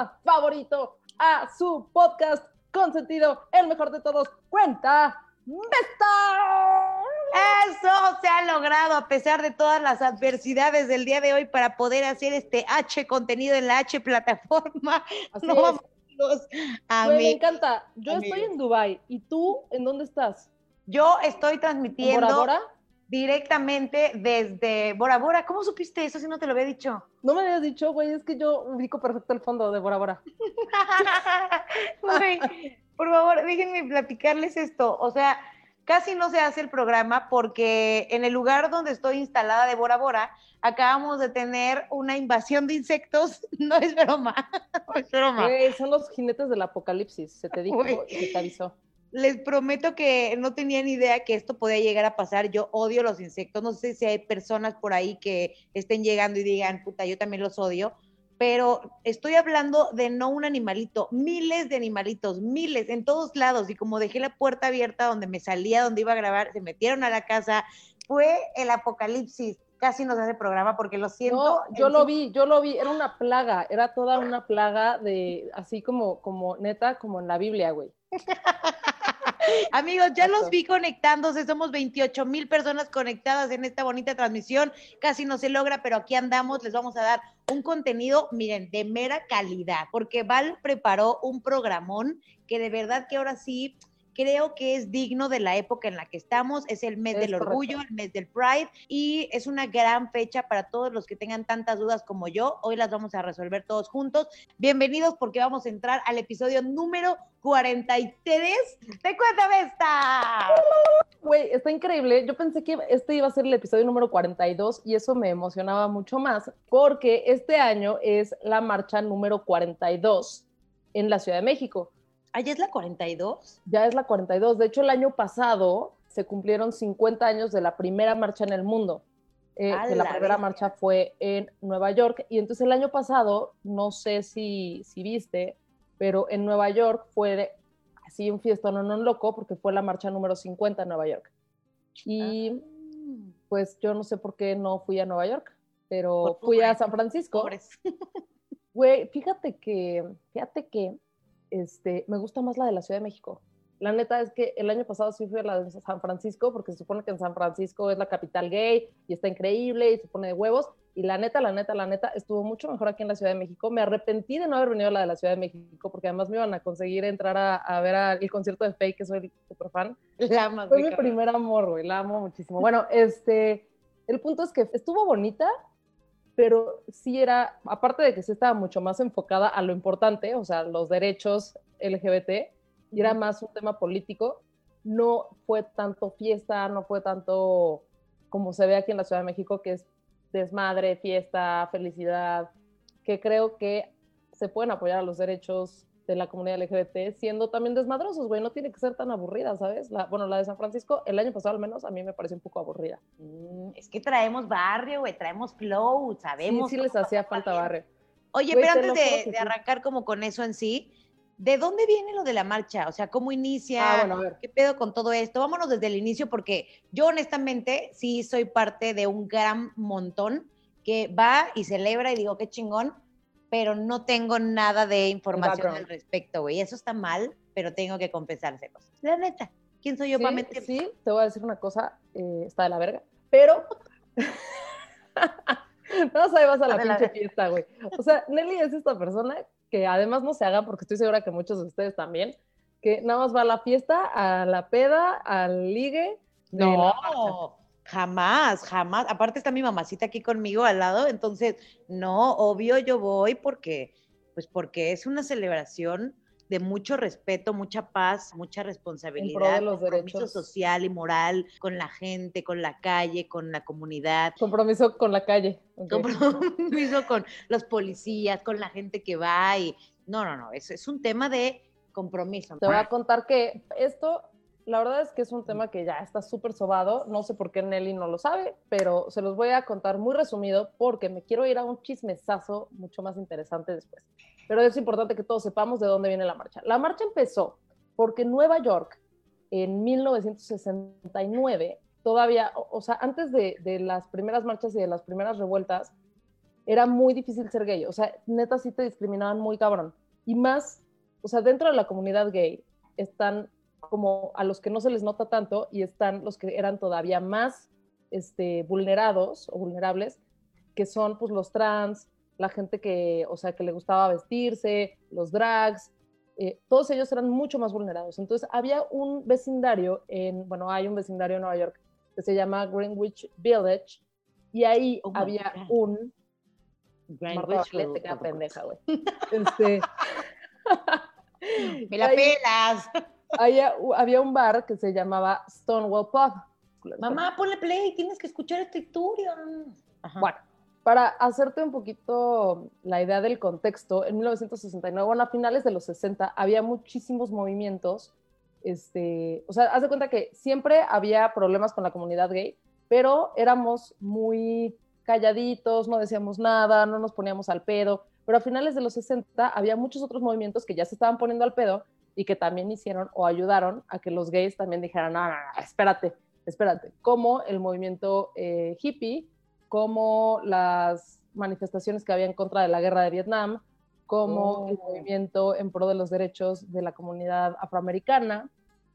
programa favorito, a su podcast consentido, el mejor de todos, cuenta Besta. Eso se ha logrado a pesar de todas las adversidades del día de hoy para poder hacer este H contenido en la H plataforma. Así No vamos a Güey, me encanta. Yo Amigos. estoy en Dubai y tú, ¿en dónde estás? Yo estoy ¿En transmitiendo Bora Bora? Directamente desde Bora Bora. ¿Cómo supiste eso si no te lo había dicho? No me habías dicho, güey, es que yo ubico perfecto el fondo de Bora Bora. Güey, por favor, déjenme platicarles esto. O sea, casi no se hace el programa porque en el lugar donde estoy instalada de Bora Bora, acabamos de tener una invasión de insectos. No es broma, no es broma. Güey, son los jinetes del apocalipsis, se te dijo se te avisó. Les prometo que no tenía ni idea que esto podía llegar a pasar. Yo odio los insectos. No sé si hay personas por ahí que estén llegando y digan, puta, yo también los odio. Pero estoy hablando de no un animalito, miles de animalitos, miles en todos lados. Y como dejé la puerta abierta donde me salía, donde iba a grabar, se metieron a la casa. Fue el apocalipsis. Casi nos hace programa porque lo siento. No, yo lo vi, yo lo vi, era una plaga, era toda una plaga de, así como, como neta, como en la Biblia, güey. Amigos, ya los vi conectándose, somos 28 mil personas conectadas en esta bonita transmisión, casi no se logra, pero aquí andamos, les vamos a dar un contenido, miren, de mera calidad, porque Val preparó un programón que de verdad que ahora sí creo que es digno de la época en la que estamos, es el mes Es del correcto. orgullo, el mes del Pride, y es una gran fecha para todos los que tengan tantas dudas como yo, hoy las vamos a resolver todos juntos. Bienvenidos porque vamos a entrar al episodio número 43 de Cuéntame esta. Güey, está increíble. Yo pensé que este iba a ser el episodio número 42 y eso me emocionaba mucho más porque este año es la marcha número 42 en la Ciudad de México. ¿Allá es la 42? Ya es la 42. De hecho, el año pasado se cumplieron 50 años de la primera marcha en el mundo. Eh, ¡A que la la primera marcha fue en Nueva York. Y entonces el año pasado, no sé si, si viste, pero en Nueva York fue así un fiestón no, no loco porque fue la marcha número 50 en Nueva York. Y pues yo no sé por qué no fui a Nueva York, pero fui a San Francisco. Güey, fíjate que, fíjate que este, me gusta más la de la Ciudad de México. La neta es que el año pasado sí fui a la de San Francisco, porque se supone que en San Francisco es la capital gay y está increíble y se pone de huevos. Y la neta, la neta, la neta, estuvo mucho mejor aquí en la Ciudad de México. Me arrepentí de no haber venido a la de la Ciudad de México, porque además me iban a conseguir entrar a, a ver a- el concierto de Fake, que soy súper fan. La más Fue mi primer amor, güey, la amo muchísimo. Bueno, este, el punto es que estuvo bonita, pero sí era, aparte de que sí estaba mucho más enfocada a lo importante, o sea, los derechos LGBT, y era más un tema político, no fue tanto fiesta, no fue tanto como se ve aquí en la Ciudad de México, que es desmadre, fiesta, felicidad, que creo que se pueden apoyar a los derechos de la comunidad LGBT siendo también desmadrosos, güey, no tiene que ser tan aburrida, ¿sabes? La, bueno, la de San Francisco, el año pasado al menos, a mí me pareció un poco aburrida. Mm, Es que traemos barrio, güey, traemos flow, Sí, sabemos. sí les cómo hacía falta bien. barrio. Oye, Güey, pero te antes de, de sí. arrancar como con eso en sí, ¿de dónde viene lo de la marcha? O sea, ¿cómo inicia? Ah, bueno, a ver. ¿Qué pedo con todo esto? Vámonos desde el inicio porque yo honestamente sí soy parte de un gran montón que va y celebra y digo, qué chingón, pero no tengo nada de información al respecto, güey. Eso está mal, pero tengo que confesárselos. La neta, ¿quién soy yo sí, para mentir? sí, te voy a decir una cosa, eh, está de la verga, pero no sabes, vas a la pinche fiesta, güey. O sea, Nelly es esta persona que además no se haga, porque estoy segura que muchos de ustedes también, que nada más va a la fiesta, a la peda, al ligue. No, jamás, jamás. Aparte está mi mamacita aquí conmigo al lado, entonces, no, obvio yo voy porque, pues porque es una celebración de mucho respeto, mucha paz, mucha responsabilidad, los compromiso derechos. social y moral con la gente, con la calle, con la comunidad, Compromiso con la calle. ok. compromiso con los policías, con la gente que va y no, no, no, es, es un tema de compromiso. Te voy a contar que esto, la verdad es que es un tema que ya está súper sobado. No sé por qué Nelly no lo sabe, pero se los voy a contar muy resumido porque me quiero ir a un chismesazo mucho más interesante después. Pero es importante que todos sepamos de dónde viene la marcha. La marcha empezó porque Nueva York, en 1969, todavía, o, sea, antes de, de las primeras marchas y de las primeras revueltas, era muy difícil ser gay. O sea, neta sí te discriminaban muy cabrón. Y más, o sea, dentro de la comunidad gay están como a los que no se les nota tanto y están los que eran todavía más este, vulnerados o vulnerables, que son pues los trans, la gente que, o sea, que le gustaba vestirse, los drags, eh, todos ellos eran mucho más vulnerados. Entonces había un vecindario en, bueno, hay un vecindario en Nueva York que se llama Greenwich Village y ahí oh había un... Greenwich queda pendeja, güey. Este, Me la pelas. Había, había un bar que se llamaba Stonewall Pub. Mamá, ponle play, tienes que escuchar esta historia. Bueno, para hacerte un poquito la idea del contexto, en 1969, bueno, a finales de los 60, había muchísimos movimientos, este, o sea, haz de cuenta que siempre había problemas con la comunidad gay, pero éramos muy calladitos, no decíamos nada, no nos poníamos al pedo, pero a finales de los 60 había muchos otros movimientos que ya se estaban poniendo al pedo y que también hicieron o ayudaron a que los gays también dijeran, no, no, no espérate, espérate, como el movimiento eh, hippie, como las manifestaciones que había en contra de la guerra de Vietnam, como el oh. movimiento en pro de los derechos de la comunidad afroamericana,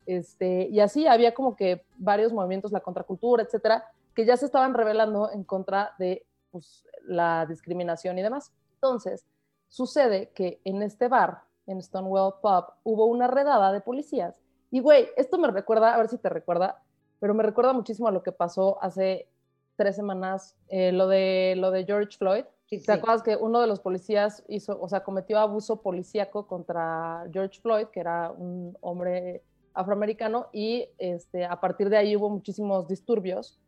este, y así había como que varios movimientos, la contracultura, etcétera, que ya se estaban revelando en contra de pues, la discriminación y demás. Entonces, sucede que en este bar, en Stonewall Pub, hubo una redada de policías. Y güey, esto me recuerda, a ver si te recuerda, pero me recuerda muchísimo a lo que pasó hace tres semanas, eh, lo, de, lo de George Floyd. ¿Te acuerdas que uno de los policías hizo, o sea, cometió abuso policíaco contra George Floyd, que era un hombre afroamericano, y este, a partir de ahí hubo muchísimos disturbios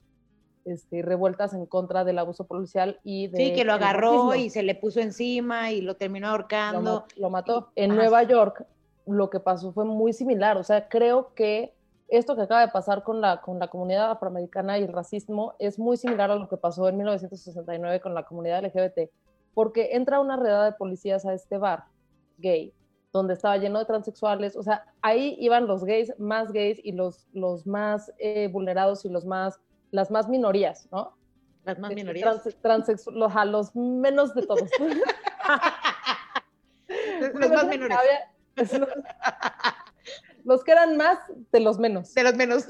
este, revueltas en contra del abuso policial y de... Sí, que lo agarró y se le puso encima y lo terminó ahorcando. Lo, mató. en Nueva York lo que pasó fue muy similar, o sea, creo que esto que acaba de pasar con la, con la comunidad afroamericana y el racismo es muy similar a lo que pasó en 1969 con la comunidad LGBT, porque entra una redada de policías a este bar gay, donde estaba lleno de transexuales, o sea, ahí iban los gays más gays y los, los más eh, vulnerados y los más, las más minorías, ¿no? Las más este, minorías. los, a los menos de todos. los más menores los que eran más de los menos. De los menos.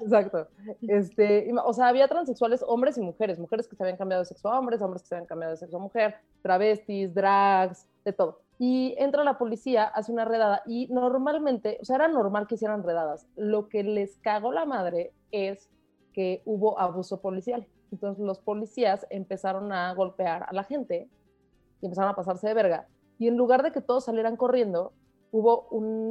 Exacto. Este, o sea, había transexuales hombres y mujeres, mujeres que se habían cambiado de sexo a hombres, hombres que se habían cambiado de sexo a mujer, travestis, drags, de todo. Y entra la policía, hace una redada y normalmente, o sea, era normal que hicieran redadas. Lo que les cagó la madre es que hubo abuso policial. Entonces los policías empezaron a golpear a la gente y empezaron a pasarse de verga. Y en lugar de que todos salieran corriendo, hubo un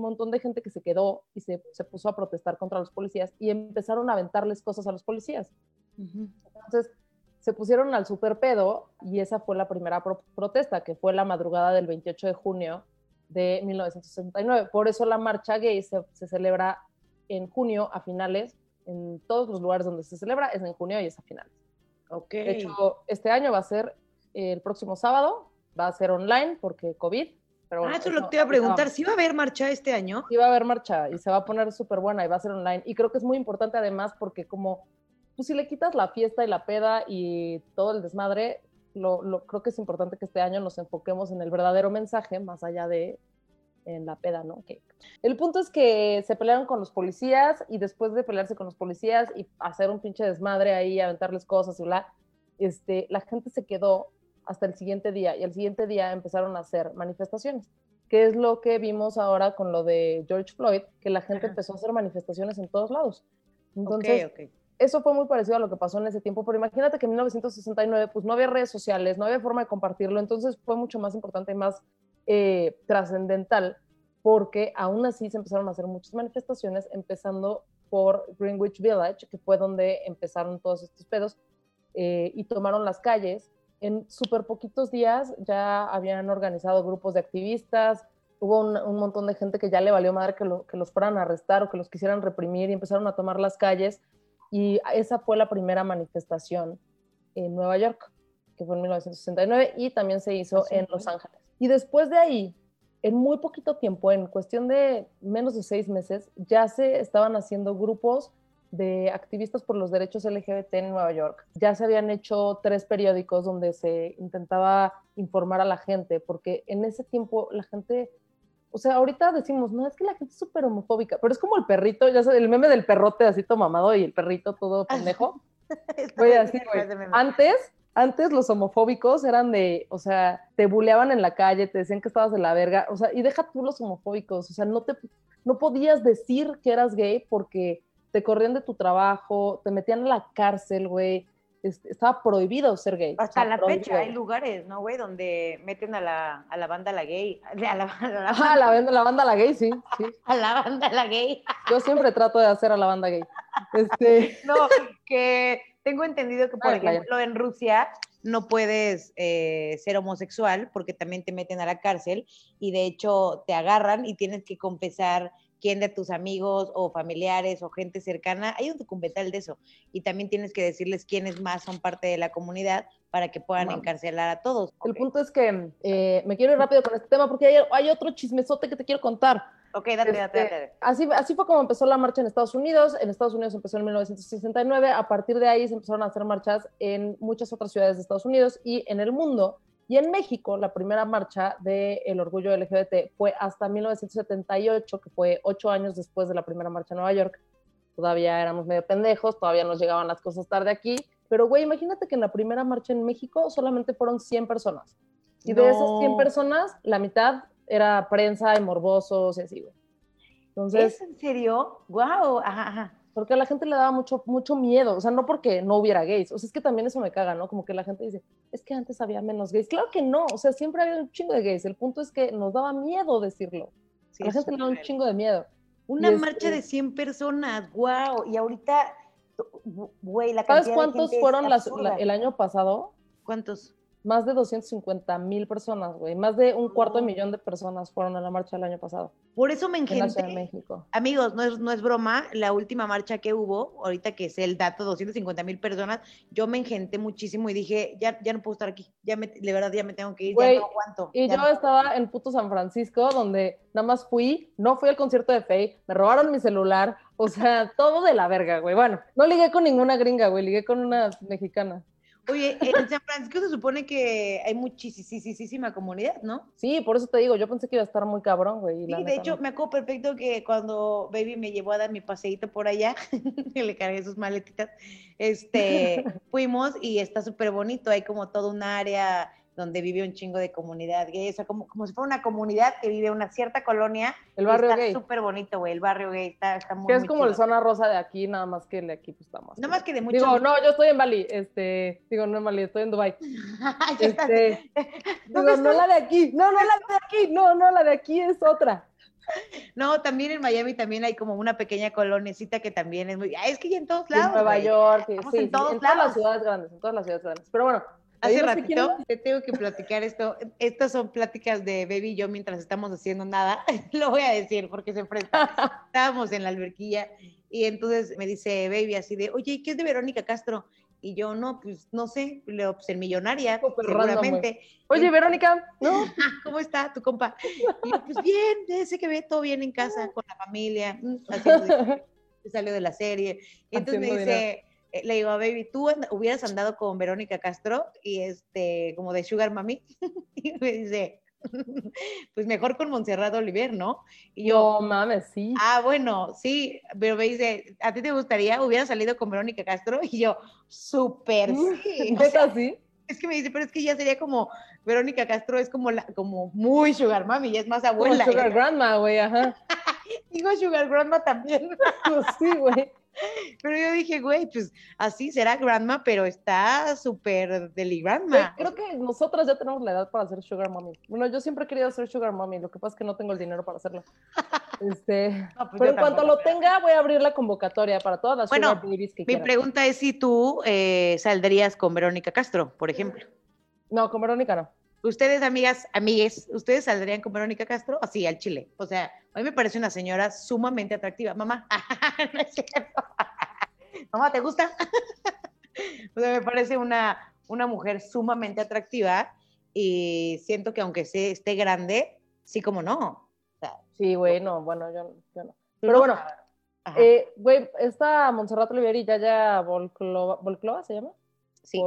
montón de gente que se quedó y se, puso a protestar contra los policías y empezaron a aventarles cosas a los policías. Entonces se pusieron al super pedo y esa fue la primera protesta, que fue la madrugada del 28 de junio de 1969. Por eso la marcha gay se, celebra en junio a finales, en todos los lugares donde se celebra es en junio y es a finales. Okay. De hecho, este año va a ser el próximo sábado, va a ser online porque COVID, ah, eso, es lo que te iba a preguntar. ¿Sí va a haber marcha este año? Sí va a haber marcha y se va a poner súper buena y va a ser online. Y creo que es muy importante además porque como, pues si le quitas la fiesta y la peda y todo el desmadre, lo, lo, creo que es importante que este año nos enfoquemos en el verdadero mensaje más allá de en la peda, ¿no? El punto es que se pelearon con los policías y después de pelearse con los policías y hacer un pinche desmadre ahí, aventarles cosas y bla, este, la gente se quedó hasta el siguiente día y al siguiente día empezaron a hacer manifestaciones, que es lo que vimos ahora con lo de George Floyd, que la gente empezó a hacer manifestaciones en todos lados. Entonces, eso fue muy parecido a lo que pasó en ese tiempo, pero imagínate que en 1969 pues no había redes sociales, no había forma de compartirlo, entonces fue mucho más importante y más eh, trascendental porque aún así se empezaron a hacer muchas manifestaciones, empezando por Greenwich Village, que fue donde empezaron todos estos pedos, eh, y tomaron las calles en súper poquitos días ya habían organizado grupos de activistas, hubo un, montón de gente que ya le valió madre que, que, los fueran a arrestar o que los quisieran reprimir y empezaron a tomar las calles. Y esa fue la primera manifestación en Nueva York, que fue en 1969, y también se hizo en Los Ángeles. Y después de ahí, en muy poquito tiempo, en cuestión de menos de seis meses, ya se estaban haciendo grupos de activistas por los derechos LGBT en Nueva York. Ya se habían hecho tres periódicos donde se intentaba informar a la gente, porque en ese tiempo la gente, o sea, ahorita decimos, no, es que la gente es súper homofóbica, pero es como el perrito, ya sé, el meme del perrote así todo mamado y el perrito todo pendejo. Voy así. Antes antes los homofóbicos eran de, o sea, te buleaban en la calle, te decían que estabas de la verga, o sea, y deja tú los homofóbicos, o sea, no te, no podías decir que eras gay porque te corrían de tu trabajo, te metían a la cárcel, güey, estaba prohibido ser gay. Hasta la fecha hay lugares, ¿no, güey? Donde meten a la, a la banda la gay. A la, a la, ah, la, banda, la banda la gay, sí, sí. A la banda la gay. Yo siempre trato de hacer a la banda gay. Este... No, que tengo entendido que, por ejemplo, en Rusia no puedes eh, ser homosexual porque también te meten a la cárcel y de hecho te agarran y tienes que confesar quién de tus amigos o familiares o gente cercana, hay un documental de eso y también tienes que decirles quiénes más son parte de la comunidad para que puedan encarcelar a todos. El punto es que eh, me quiero ir rápido con este tema porque hay, hay otro chismesote que te quiero contar. Ok, date, date, este, date. Así, así fue como empezó la marcha en Estados Unidos. En Estados Unidos empezó en 1969. A partir de ahí se empezaron a hacer marchas en muchas otras ciudades de Estados Unidos y en el mundo. Y en México, la primera marcha del orgullo LGBT fue hasta 1978, que fue ocho años después de la primera marcha en Nueva York. Todavía éramos medio pendejos, todavía nos llegaban las cosas tarde aquí. Pero, güey, imagínate que en la primera marcha en México solamente fueron 100 personas. Y de esas 100 personas, la mitad era prensa y morbosos y así, güey. Entonces, ¿Es en serio? ¡Wow! Ajá, Porque a la gente le daba mucho, mucho miedo, o sea, no porque no hubiera gays, o sea, es que también eso me caga, ¿no? Como que la gente dice, es que antes había menos gays. Claro que no, o sea, siempre había un chingo de gays, el punto es que nos daba miedo decirlo. a la gente le daba un chingo de miedo. Una marcha de 100 personas, wow, y ahorita, güey, la cantidad ¿Sabes cuántos fueron el año pasado? ¿Cuántos? Más de 250 mil personas, güey. Más de un cuarto de millón de personas fueron a la marcha el año pasado. Por eso me engenté. México. Amigos, no es, no es broma, la última marcha que hubo, ahorita que es el dato, 250 mil personas, yo me engenté muchísimo y dije, ya, ya no puedo estar aquí, ya me, de verdad ya me tengo que ir, ya no aguanto. Y yo estaba en puto San Francisco, donde nada más fui, no fui al concierto de Faye, me robaron mi celular, o sea, todo de la verga, güey. Bueno, no ligué con ninguna gringa, güey, ligué con una mexicana. Oye, en San Francisco se supone que hay muchísima comunidad, ¿no? Sí, por eso te digo, yo pensé que iba a estar muy cabrón, güey. Sí, de hecho, me acuerdo perfecto que cuando Baby me llevó a dar mi paseíto por allá, y le cargué sus maletitas, este, fuimos y está súper bonito, hay como todo un área donde vive un chingo de comunidad gay, o sea, como, como si fuera una comunidad que vive una cierta colonia. El barrio está gay. súper bonito, güey, el barrio gay está, está muy Que es como el zona rosa de aquí, nada más que el de aquí pues está más. Nada más que de mucho. Digo, no, yo estoy en Bali, este, digo, no en Bali, estoy en Dubai. este, digo, no la de aquí, no, no la de aquí, no, no, la de aquí es otra. No, también en Miami también hay como una pequeña colonecita que también es muy, es que ya en todos lados. En Nueva York, sí, en, todos en todas las ciudades grandes, en todas las ciudades grandes. Pero bueno, Hace ratito te tengo que platicar esto. Estas son pláticas de Baby y yo mientras estamos haciendo nada. Lo voy a decir porque se enfrenta. Estábamos en la alberquilla y entonces me dice Baby así de, oye, ¿qué es de Verónica Castro? Y yo, no, pues no sé, le pues, en Millonaria, seguramente. Oye, Verónica, ¿no? ¿Cómo está tu compa? Y yo, pues bien, ese que ve todo bien en casa, con la familia, mm, salió de la serie. Y entonces me dice, le digo a Baby, tú hubieras andado con Verónica Castro y este, como de Sugar Mami, y me dice, pues mejor con Montserrat Oliver, ¿no? Y yo, no mames, sí. Ah, bueno, sí, pero me dice, ¿a ti te gustaría? ¿Hubiera salido con Verónica Castro? Y yo, súper, mm, sí. ¿Es así? Es que me dice, pero es que ya sería como, Verónica Castro es como, la, como muy Sugar Mami, ya es más abuela. sugar Grandma, güey, ajá. Digo Sugar Grandma también. pues sí, güey. Pero yo dije, güey, pues así será grandma, pero está súper deli grandma. creo que nosotras ya tenemos la edad para hacer sugar mommy. Bueno, yo siempre he querido hacer sugar mommy, lo que pasa es que no tengo el dinero para hacerlo. Este, pues pero en cuanto lo tenga, voy a abrir la convocatoria para todas las bueno, sugar babies que mi pregunta es si tú eh, saldrías con Verónica Castro, por ejemplo. No, con Verónica no. Ustedes, amigas, amigues, ¿ustedes saldrían con Verónica Castro? Así, al Chile. O sea, a mí me parece una señora sumamente atractiva. Mamá, no es cierto. Mamá, ¿te gusta? o sea, me parece una, una mujer sumamente atractiva y siento que aunque se, esté grande, sí como no. sí, bueno, bueno, yo, yo no. Pero bueno, Eh, güey, esta Montserrat Oliver y Yaya Volclova, Volclova ¿se llama? Sí.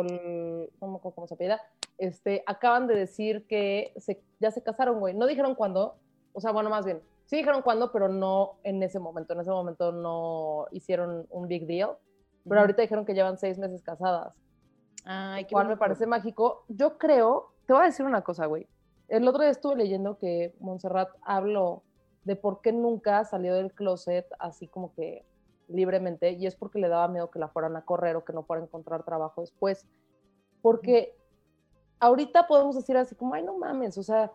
¿cómo, cómo, se pida? Este, acaban de decir que se, ya se casaron, güey. No dijeron cuándo, o sea, bueno, más bien, sí dijeron cuándo, pero no en ese momento. En ese momento no hicieron un big deal. Pero ahorita dijeron que llevan seis meses casadas. Ay, qué cual me parece mágico. Yo creo, te voy a decir una cosa, güey. El otro día estuve leyendo que Montserrat habló de por qué nunca salió del closet así como que libremente, y es porque le daba miedo que la fueran a correr o que no fuera a encontrar trabajo después. Porque ahorita podemos decir así como, ay, no mames, o sea,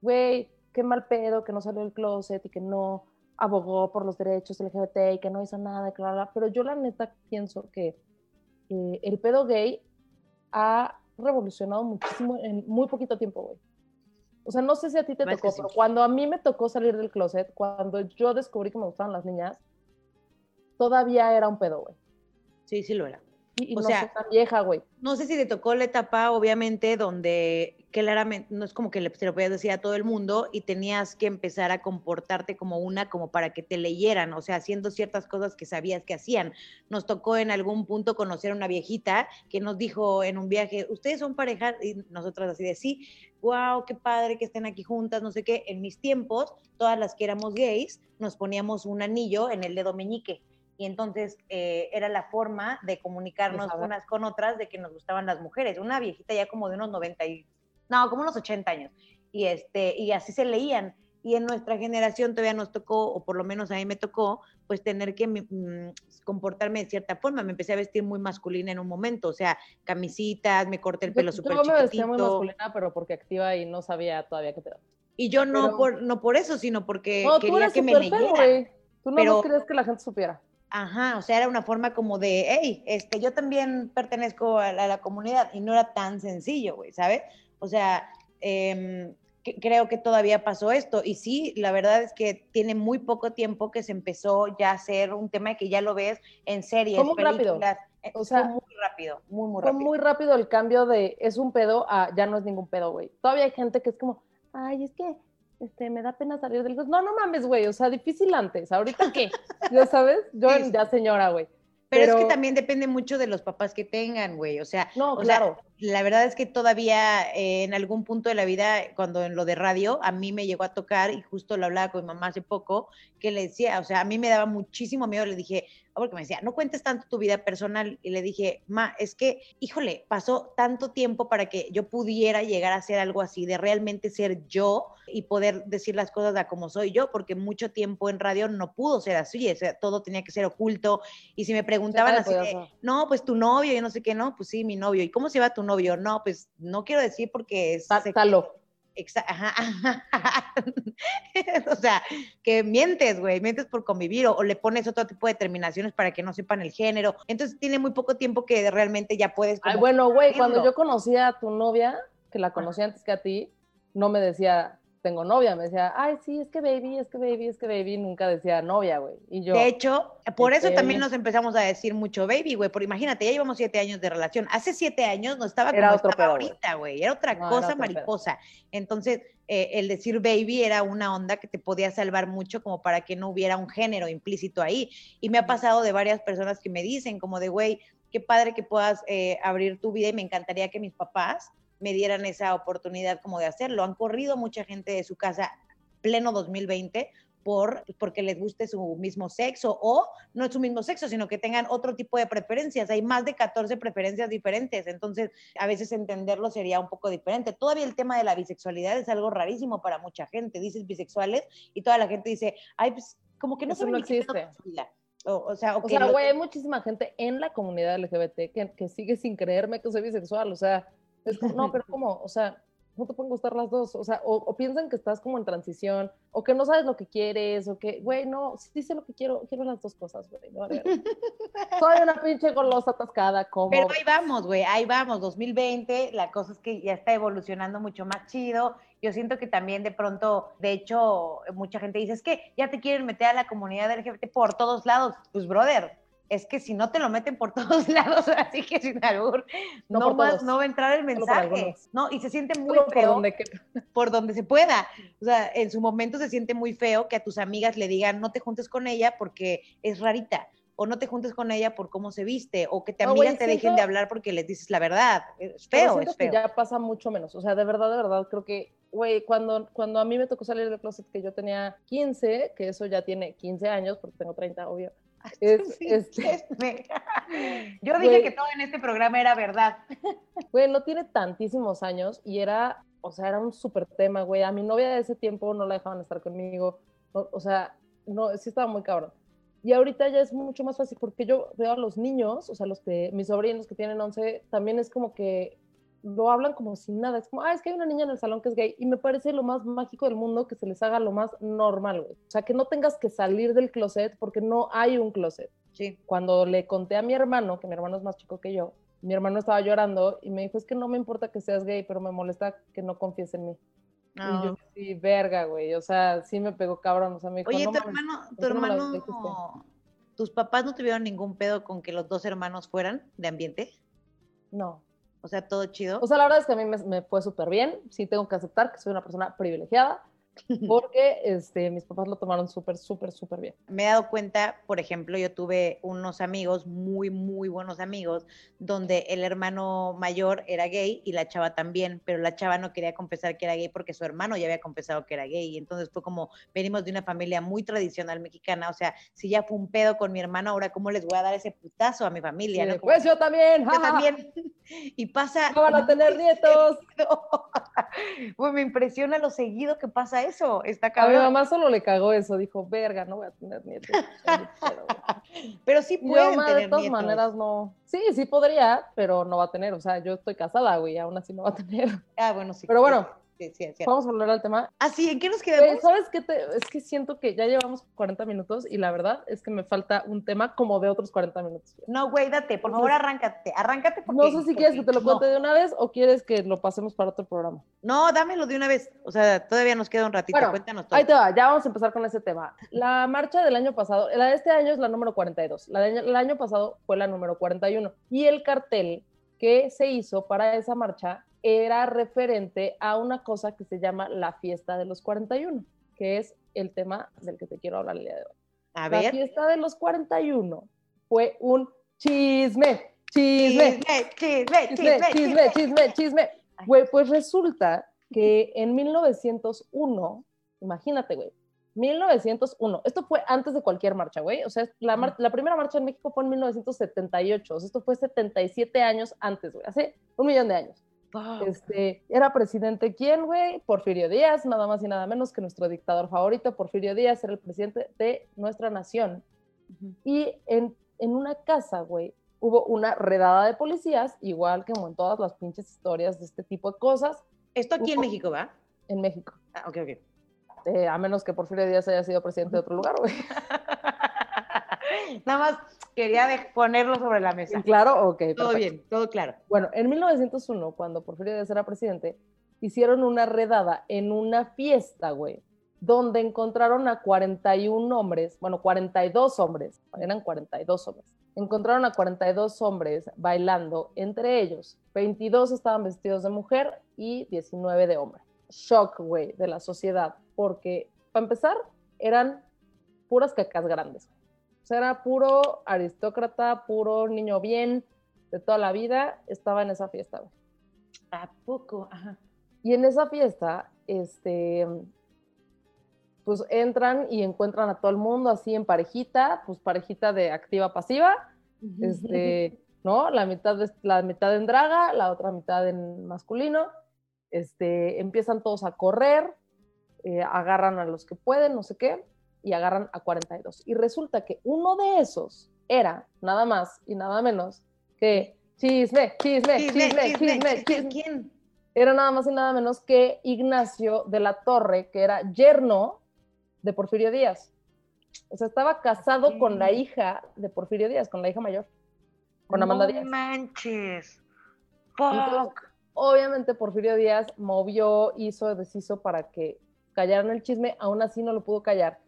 güey, qué mal pedo que no salió del closet y que no abogó por los derechos LGBT y que no hizo nada, claro, pero yo la neta pienso que el pedo gay ha revolucionado muchísimo en muy poquito tiempo, güey. O sea, no sé si a ti te tocó, pero cuando a mí me tocó salir del closet, cuando yo descubrí que me gustaban las niñas, todavía era un pedo, güey. Sí, sí lo era. Y, o no sea, tan vieja, güey. No sé si te tocó la etapa, obviamente, donde claramente no es como que se lo podías decir a todo el mundo y tenías que empezar a comportarte como una, como para que te leyeran, o sea, haciendo ciertas cosas que sabías que hacían. Nos tocó en algún punto conocer a una viejita que nos dijo en un viaje, ustedes son pareja, y nosotras así de sí, wow, qué padre que estén aquí juntas, no sé qué. En mis tiempos, todas las que éramos gays, nos poníamos un anillo en el dedo meñique y entonces eh, era la forma de comunicarnos unas con otras de que nos gustaban las mujeres. Una viejita ya como de unos 90 y, no, como unos 80 años. Y, este, y así se leían. Y en nuestra generación todavía nos tocó, o por lo menos a mí me tocó, pues tener que mm, comportarme de cierta forma. Me empecé a vestir muy masculina en un momento, o sea, camisitas, me corté el pelo súper chiquitito. Yo me vestía muy masculina, pero porque activa y no sabía todavía qué pedo. Y yo no, por, no por eso, sino porque quería que me leyera. Tú no, pero, no crees que la gente supiera. Ajá, o sea, era una forma como de, hey, este, yo también pertenezco a la, comunidad y no era tan sencillo, güey, ¿sabes? O sea, em, creo que todavía pasó esto y sí, la verdad es que tiene muy poco tiempo que se empezó ya a ser un tema que ya lo ves en series, muy rápido. Eh, o sea, muy rápido, muy, muy rápido. Fue muy rápido el cambio de es un pedo a ya no es ningún pedo, güey. Todavía hay gente que es como, ay, es que este, me da pena salir del No, no mames, güey, o sea, difícil antes, ¿ahorita qué? ¿Ya sabes? Yo ya señora, güey. Pero, es que también depende mucho de los papás que tengan, güey. O sea, no, claro. La verdad es que todavía eh, en algún punto de la vida, cuando en lo de radio, a mí me llegó a tocar, y justo lo hablaba con mi mamá hace poco, que le decía, o sea, a mí me daba muchísimo miedo, le dije, porque me decía, no cuentes tanto tu vida personal. Y le dije, ma, es que, híjole, pasó tanto tiempo para que yo pudiera llegar a ser algo así, de realmente ser yo y poder decir las cosas a como soy yo, porque mucho tiempo en radio no pudo ser así, o sea, todo tenía que ser oculto. Y si me preguntaban así, no, pues tu novio, yo no sé qué, no, pues sí, mi novio. ¿Y cómo se va tu novio? No, pues no quiero decir porque es... o sea, que mientes, güey, mientes por convivir o, le pones otro tipo de terminaciones para que no sepan el género. Entonces tiene muy poco tiempo que realmente ya puedes... bueno, güey, cuando yo conocí a tu novia, que la conocí antes que a ti, no me decía, tengo novia, me decía, ay, sí, es que baby, es que baby, es que baby, nunca decía novia, güey. Y yo. De hecho, por eso también nos empezamos a decir mucho baby, güey, porque imagínate, ya llevamos siete años de relación. Hace siete años no estaba como otro estaba ahorita, güey. Era otra cosa mariposa. Entonces, eh, el decir baby era una onda que te podía salvar mucho como para que no hubiera un género implícito ahí. Y me ha pasado de varias personas que me dicen como de, güey, qué padre que puedas eh, abrir tu vida y me encantaría que mis papás me dieran esa oportunidad como de hacerlo. Han corrido mucha gente de su casa pleno 2020 por, porque les guste su mismo sexo o no es su mismo sexo, sino que tengan otro tipo de preferencias. Hay más de 14 preferencias diferentes, entonces a veces entenderlo sería un poco diferente. Todavía el tema de la bisexualidad es algo rarísimo para mucha gente. Dices bisexuales y toda la gente dice, ay, pues como que no Eso no existe. O, sea, o, sea, güey, hay muchísima gente en la comunidad LGBT que, que sigue sin creerme que soy bisexual, o sea, es como, no, pero como, o sea, no te pueden gustar las dos, o sea, o, piensan que estás como en transición, o que no sabes lo que quieres, o que, güey, no, sí sé lo que quiero, quiero las dos cosas, güey, no, Soy una pinche golosa atascada, como... Pero ahí vamos, güey, ahí vamos, 2020, la cosa es que ya está evolucionando mucho más chido, yo siento que también de pronto, de hecho, mucha gente dice, es que ya te quieren meter a la comunidad LGBT por todos lados, pues, brother, es que si no te lo meten por todos lados, así que sin albur, No no, más, todos. no va a entrar el mensaje. No, y se siente muy Solo por feo donde que- por donde se pueda. O sea, en su momento se siente muy feo que a tus amigas le digan no te juntes con ella porque es rarita, o no te juntes con ella por cómo se viste, o que te amigas te dejen de hablar porque les dices la verdad. Es feo, es que feo. ya pasa mucho menos. O sea, de verdad, de verdad, creo que, güey, cuando, cuando a mí me tocó salir del closet que yo tenía 15, que eso ya tiene 15 años, porque tengo 30, obvio. Es, Sí, este. Yo dije Güey. que todo en este programa era verdad. güey, no tiene tantísimos años y era, o sea, era un súper tema, güey. A mi novia de ese tiempo no la dejaban estar conmigo. no- o sea, no, sí estaba muy cabrón. Y ahorita ya es mucho más fácil porque yo veo a los niños, o sea, los que, mis sobrinos que tienen 11, también es como que lo hablan como sin nada. Es como, ah, es que hay una niña en el salón que es gay. Y me parece lo más mágico del mundo que se les haga lo más normal, güey. O sea, que no tengas que salir del closet porque no hay un closet. Sí. Cuando le conté a mi hermano, que mi hermano es más chico que yo, mi hermano estaba llorando y me dijo, es que no me importa que seas gay, pero me molesta que no confíes en mí. Y yo, sí, verga, güey. O sea, sí me pegó cabrón. O sea, me dijo, Oye, no tu mames". hermano, tu ¿por qué no me lo hermano, tus papás no tuvieron ningún pedo con que los dos hermanos fueran de ambiente. No. O sea, todo chido. O sea, la verdad es que a mí me, fue súper bien. Sí tengo que aceptar que soy una persona privilegiada porque este, mis papás lo tomaron súper, súper, súper bien. me he dado cuenta, por ejemplo, yo tuve unos amigos, muy, muy buenos amigos, donde el hermano mayor era gay y la chava también, pero la chava no quería confesar que era gay porque su hermano ya había confesado que era gay. Y entonces fue como, venimos de una familia muy tradicional mexicana, o sea, si ya fue un pedo con mi hermano, ahora cómo les voy a dar ese putazo a mi familia, Sí, ¿no? Como, pues yo también. yo ja, también. Y pasa... No van a tener nietos. Pues me impresiona lo seguido que pasa eso. Está A mi cabrón. mamá solo le cagó eso. Dijo, verga, no voy a tener nietos. Pero, Pero sí Y pueden yo, ma, tener de todas nietos. maneras, no. Sí, sí podría, pero no va a tener. O sea, yo estoy casada, güey, aún así no va a tener. Ah, bueno, sí. Pero bueno. Sí, sí. Vamos a volver al tema. Ah, sí, ¿en qué nos quedamos? ¿Sabes qué? Te- es que siento que ya llevamos 40 minutos y la verdad es que me falta un tema como de otros 40 minutos. No, güey, date, por favor, arráncate, arráncate porque... No sé si quieres que te lo cuente de una vez o quieres que lo pasemos para otro programa. No, dámelo de una vez. O sea, todavía nos queda un ratito, Bueno, cuéntanos todo. Ahí te va, ya vamos a empezar con ese tema. La marcha del año pasado, la de este año es la número 42, la del el año pasado fue la número 41 y el cartel que se hizo para esa marcha era referente a una cosa que se llama la fiesta de los 41, que es el tema del que te quiero hablar el día de hoy. A La ver. fiesta de los 41 fue un chisme, chisme, Chisme, chisme, chisme, chisme, chisme, chisme, chisme. Güey, pues resulta que en 1901, imagínate, güey, 1901, esto fue antes de cualquier marcha, güey, o sea, la, mar- la primera marcha en México fue en 1978, o sea, esto fue 77 años antes, güey, hace un millón de años. Este, era presidente quién, güey? Porfirio Díaz, nada más y nada menos que nuestro dictador favorito, Porfirio Díaz era el presidente de nuestra nación. Ujú. Y en, en una casa, güey, hubo una redada de policías, igual que como en todas las pinches historias de este tipo de cosas Esto aquí en México, ¿va? en México. Ah, ok, ok. Eh, a menos que Porfirio Díaz haya sido presidente de otro lugar, güey. Nada más quería ponerlo sobre la mesa. Claro, ok. Todo perfecto. bien, todo claro. Bueno, en 1901, cuando Porfirio Díaz era presidente, hicieron una redada en una fiesta, güey, donde encontraron a 41 hombres, bueno, 42 hombres, eran 42 hombres. Encontraron a 42 hombres bailando, entre ellos 22 estaban vestidos de mujer y 19 de hombre. Shock, güey, de la sociedad, porque para empezar eran puras cacas grandes. O sea, era puro aristócrata, puro niño bien, de toda la vida, estaba en esa fiesta, güey. ¿A poco? Ajá. Y en esa fiesta, este, pues entran y encuentran a todo el mundo así en parejita, pues parejita de activa pasiva, este, ¿no? La mitad, de- la mitad en draga, la otra mitad en masculino, este, empiezan todos a correr, eh, agarran a los que pueden, no sé qué, y agarran a 42. Y resulta que uno de esos era nada más y nada menos que chisme, chisme, chisme, chisme, chisme, ¿Quién? era nada más y nada menos que Ignacio de la Torre, que era yerno de Porfirio Díaz. O sea, estaba casado con la hija de Porfirio Díaz, con la hija mayor, con Amanda no Díaz. manches. Obviamente Porfirio Díaz movió, hizo, deshizo para que callaran el chisme, aún así no lo pudo callar.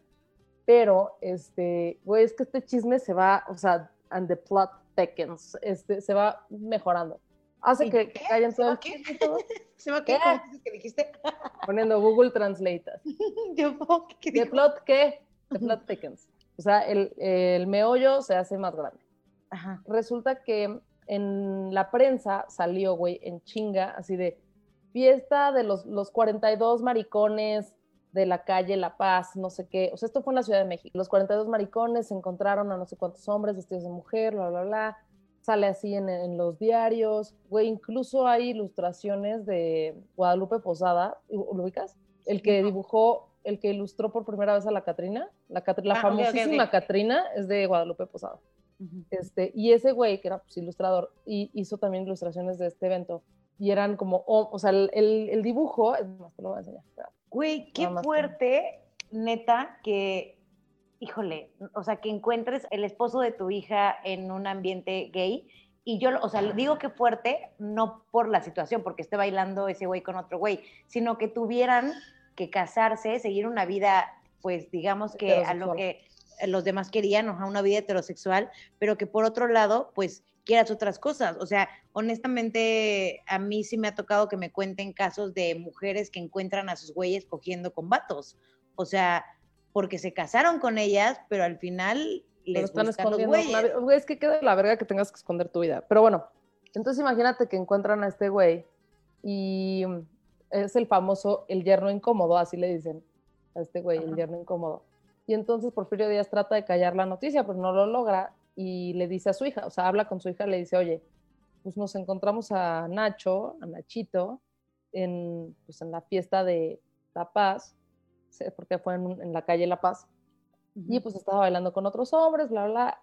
Pero, este, güey, es que este chisme se va, o sea, and the plot thickens. Este, se va mejorando. Hace que, que callen todo el chisme y todo, ¿Se va qué? ¿Qué? ¿Cómo dices que dijiste? poniendo Google Translate. ¿qué ¿The plot qué? The plot thickens. O sea, el, el meollo se hace más grande. Ajá. resulta que en la prensa salió, güey, en chinga, así de fiesta de los, los 42 maricones de la calle La Paz, no sé qué. O sea, esto fue en la Ciudad de México. Los 42 maricones encontraron a no sé cuántos hombres vestidos de mujer, bla, bla, bla. Sale así en, en los diarios. Güey, incluso hay ilustraciones de Guadalupe Posada. ¿Lo ubicas? El que dibujó, el que ilustró por primera vez a la Catrina. La, la Ah, famosísima Catrina es de Guadalupe Posada. Este, y ese güey, que era pues, ilustrador, y hizo también ilustraciones de este evento. Y eran como, o, o sea, el, el- el dibujo, es más, te lo voy a enseñar. espera. Güey, qué fuerte, neta, que, híjole, o sea, que encuentres el esposo de tu hija en un ambiente gay. Y yo, o sea, digo que fuerte, no por la situación, porque esté bailando ese güey con otro güey, sino que tuvieran que casarse, seguir una vida, pues digamos que a lo que los demás querían, o sea, una vida heterosexual, pero que por otro lado, pues quieras otras cosas. O sea, honestamente, a mí sí me ha tocado que me cuenten casos de mujeres que encuentran a sus güeyes cogiendo con vatos. O sea, porque se casaron con ellas, pero al final les están gustan los escondiendo. güeyes. una es que queda la verga que tengas que esconder tu vida. Pero bueno, entonces imagínate que encuentran a este güey y es el famoso el yerno incómodo, así le dicen a este güey, el yerno incómodo. Y entonces Porfirio Díaz trata de callar la noticia, pero no lo logra y le dice a su hija, o sea, habla con su hija, le dice, oye, pues nos encontramos a Nacho, a Nachito, en, pues en la fiesta de La Paz, porque fue en, en la calle La Paz, y pues estaba bailando con otros hombres, bla, bla, bla.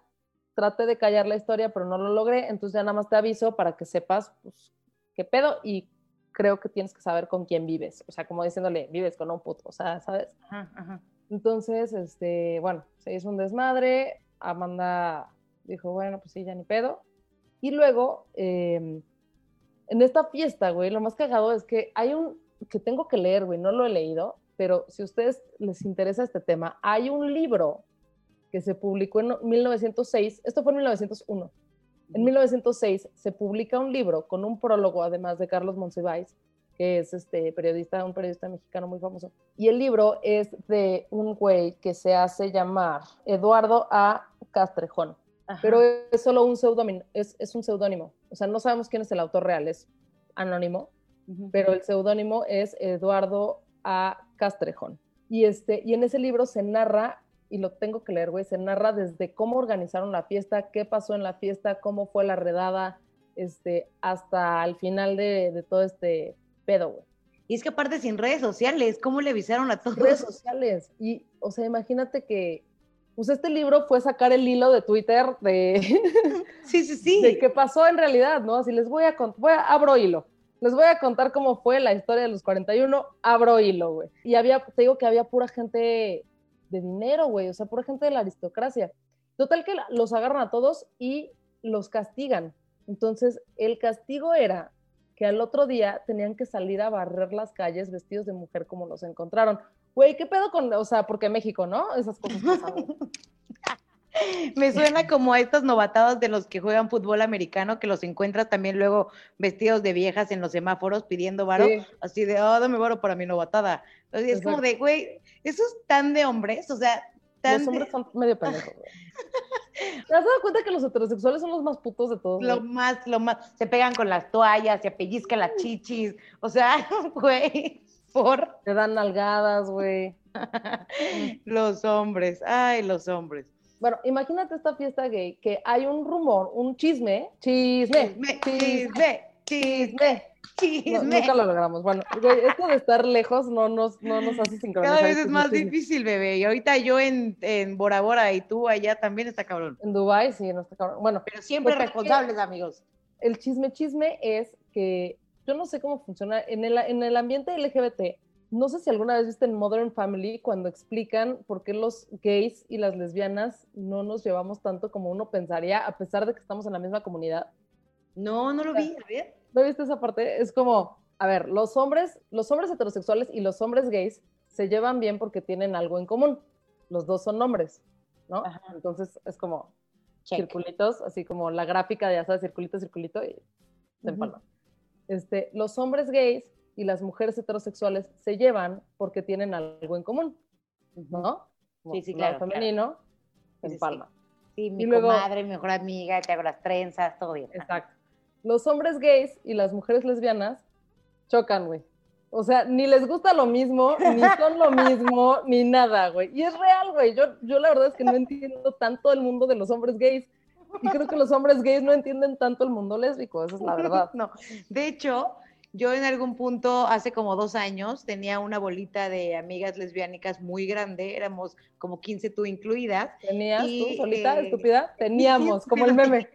Traté de callar la historia, pero no lo logré, entonces ya nada más te aviso para que sepas, pues, qué pedo, y creo que tienes que saber con quién vives, o sea, como diciéndole, vives con un puto, o sea, ¿sabes? Ajá, ajá. Entonces, este, bueno, se hizo un desmadre, Amanda dijo, bueno, pues sí, ya ni pedo, y luego, eh, en esta fiesta, güey, lo más cagado es que hay un, que tengo que leer, güey, no lo he leído, pero si a ustedes les interesa este tema, hay un libro que se publicó en 1906, esto fue en 1901. En 1906 se publica un libro con un prólogo, además de Carlos Monsiváis, que es este periodista, un periodista mexicano muy famoso. Y el libro es de un güey que se hace llamar Eduardo A. Castrejón, Ajá. pero es solo un seudónimo, es, es un seudónimo. O sea, no sabemos quién es el autor real, es anónimo, Ujú. pero el seudónimo es Eduardo A. Castrejón. Y, este, y en ese libro se narra, y lo tengo que leer, güey, se narra desde cómo organizaron la fiesta, qué pasó en la fiesta, cómo fue la redada, este, hasta el final de, de todo este pedo, güey. Y es que aparte sin redes sociales, ¿cómo le avisaron a todos? Redes sociales. Y, o sea, imagínate que, pues este libro fue sacar el hilo de Twitter de, Sí, sí, sí. de qué pasó en realidad, ¿no? Así les voy a contar, voy a, abro hilo. Les voy a contar cómo fue la historia de los 41, abro hilo, güey. Y había, te digo que había pura gente de dinero, güey, o sea, pura gente de la aristocracia. Total que los agarran a todos y los castigan. Entonces, el castigo era que al otro día tenían que salir a barrer las calles vestidos de mujer como los encontraron. Güey, ¿qué pedo con, o sea, porque México, ¿no? Esas cosas pasan. Me suena como a estos novatados de los que juegan fútbol americano, que los encuentras también luego vestidos de viejas en los semáforos pidiendo varo, Sí. así de, oh, dame varo para mi novatada. O sea, es como de, güey, eso es tan de hombres, o sea, tan Los de- hombres son medio pendejos, güey. ¿Te has dado cuenta que los heterosexuales son los más putos de todos? lo güey? más, lo más, se pegan con las toallas, se pellizcan las chichis, o sea, güey, por Te dan nalgadas, güey. los hombres, ay, los hombres. Bueno, imagínate esta fiesta gay que hay un rumor, un chisme, chisme, Chisme, chisme, chisme, chisme, No, chisme. nunca lo logramos. Bueno, güey, esto de estar lejos no nos, no nos hace sincronizar. Cada vez es más chisme. difícil, bebé. Y ahorita yo en, en Bora Bora y tú allá también está cabrón. En Dubái, sí, no está cabrón. Bueno, Pero siempre que- responsables, amigos. el chisme chisme es que yo no sé cómo funciona en el, en el ambiente LGBT. No sé si alguna vez viste en Modern Family cuando explican por qué los gays y las lesbianas no nos llevamos tanto como uno pensaría, a pesar de que estamos en la misma comunidad. No, no lo vi, a ver. ¿No viste esa parte? Es como, a ver, los hombres, los hombres heterosexuales y los hombres gays se llevan bien porque tienen algo en común. Los dos son hombres, ¿no? Ajá. Entonces es como, circulitos, así como la gráfica de, ya sabes, circulito, circulito, y se empalman. Este, los hombres gays y las mujeres heterosexuales se llevan porque tienen algo en común, ¿no? sí, sí, claro. femenino, se empalman. Sí, mi comadre, mi mejor amiga, te hago las trenzas, todo bien. Exacto. Los hombres gays y las mujeres lesbianas chocan, güey. O sea, ni les gusta lo mismo, ni son lo mismo, ni nada, güey. Y es real, güey. Yo, yo la verdad es que no entiendo tanto el mundo de los hombres gays. Y creo que los hombres gays no entienden tanto el mundo lésbico, esa es la verdad. No, de hecho, yo en algún punto, hace como dos años, tenía una bolita de amigas lesbiánicas muy grande, éramos como 15 tú incluidas. ¿Tenías tú solita, eh, estúpida? Teníamos, como el meme.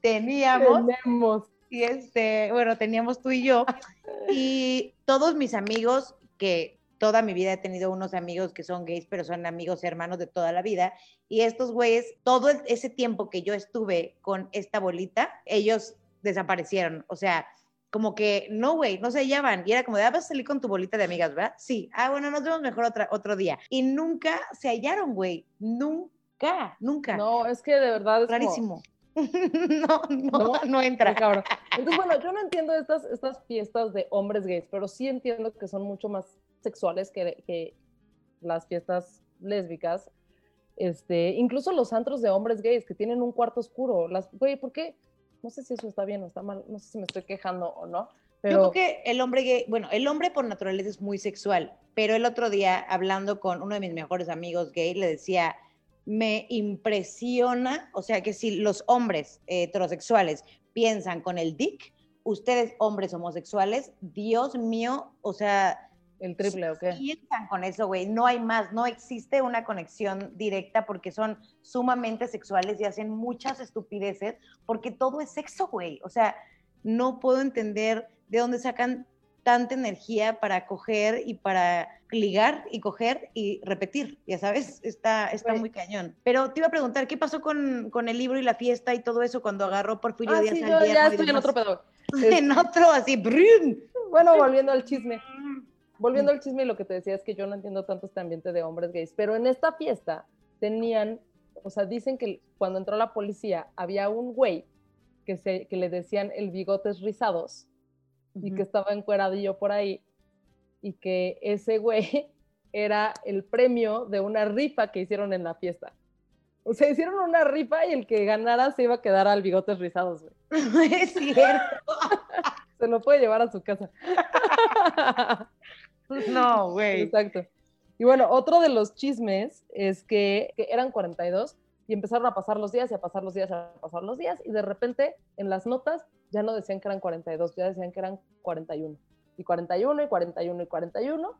Teníamos. Tenemos y este, bueno, teníamos tú y yo, y todos mis amigos, que toda mi vida he tenido unos amigos que son gays, pero son amigos hermanos de toda la vida, y estos güeyes, todo ese tiempo que yo estuve con esta bolita, ellos desaparecieron, o sea, como que, no, güey, no se hallaban. Y era como de, ah, vas a salir con tu bolita de amigas, ¿verdad? Sí. Ah, bueno, nos vemos mejor otra, otro día. Y nunca se hallaron, güey. Nunca, nunca. No, es que de verdad es rarísimo. no, no, no, entra. Cabrón. Entonces, bueno, yo no entiendo estas, estas fiestas de hombres gays, pero sí entiendo que son mucho más sexuales que, que las fiestas lésbicas. Este, incluso los antros de hombres gays que tienen un cuarto oscuro. Las, güey, ¿por qué? No sé si eso está bien o está mal, no sé si me estoy quejando o no. Pero... Yo creo que el hombre gay, bueno, el hombre por naturaleza es muy sexual, pero el otro día hablando con uno de mis mejores amigos gay, le decía, me impresiona, o sea que si los hombres heterosexuales piensan con el dick, ustedes hombres homosexuales, Dios mío, o sea... El triple, ¿o qué? Piensan con eso, güey, no hay más, no existe una conexión directa porque son sumamente sexuales y hacen muchas estupideces porque todo es sexo, güey, o sea, no puedo entender de dónde sacan tanta energía para coger y para ligar y coger y repetir, ya sabes, está, está muy cañón. Pero te iba a preguntar, ¿qué pasó con, con el libro y la fiesta y todo eso cuando agarró Porfirio ah, Díaz sí, yo ya estoy en otro pedo. en otro, así, ¡brum! Bueno, volviendo al chisme. Volviendo al chisme, lo que te decía es que yo no entiendo tanto este ambiente de hombres gays, pero en esta fiesta tenían, o sea, dicen que cuando entró la policía había un güey que, se, que le decían el bigotes rizados, y que estaba encueradillo por ahí y que ese güey era el premio de una rifa que hicieron en la fiesta. O sea, hicieron una rifa y el que ganara se iba a quedar al bigotes rizados, güey. Es cierto. se lo puede llevar a su casa. no, güey. Exacto. Y bueno, otro de los chismes es que, que, eran 42 y empezaron a pasar los días y a pasar los días y a pasar los días y de repente en las notas ya no decían que eran 42, ya decían que eran 41. Y 41 y 41 y 41.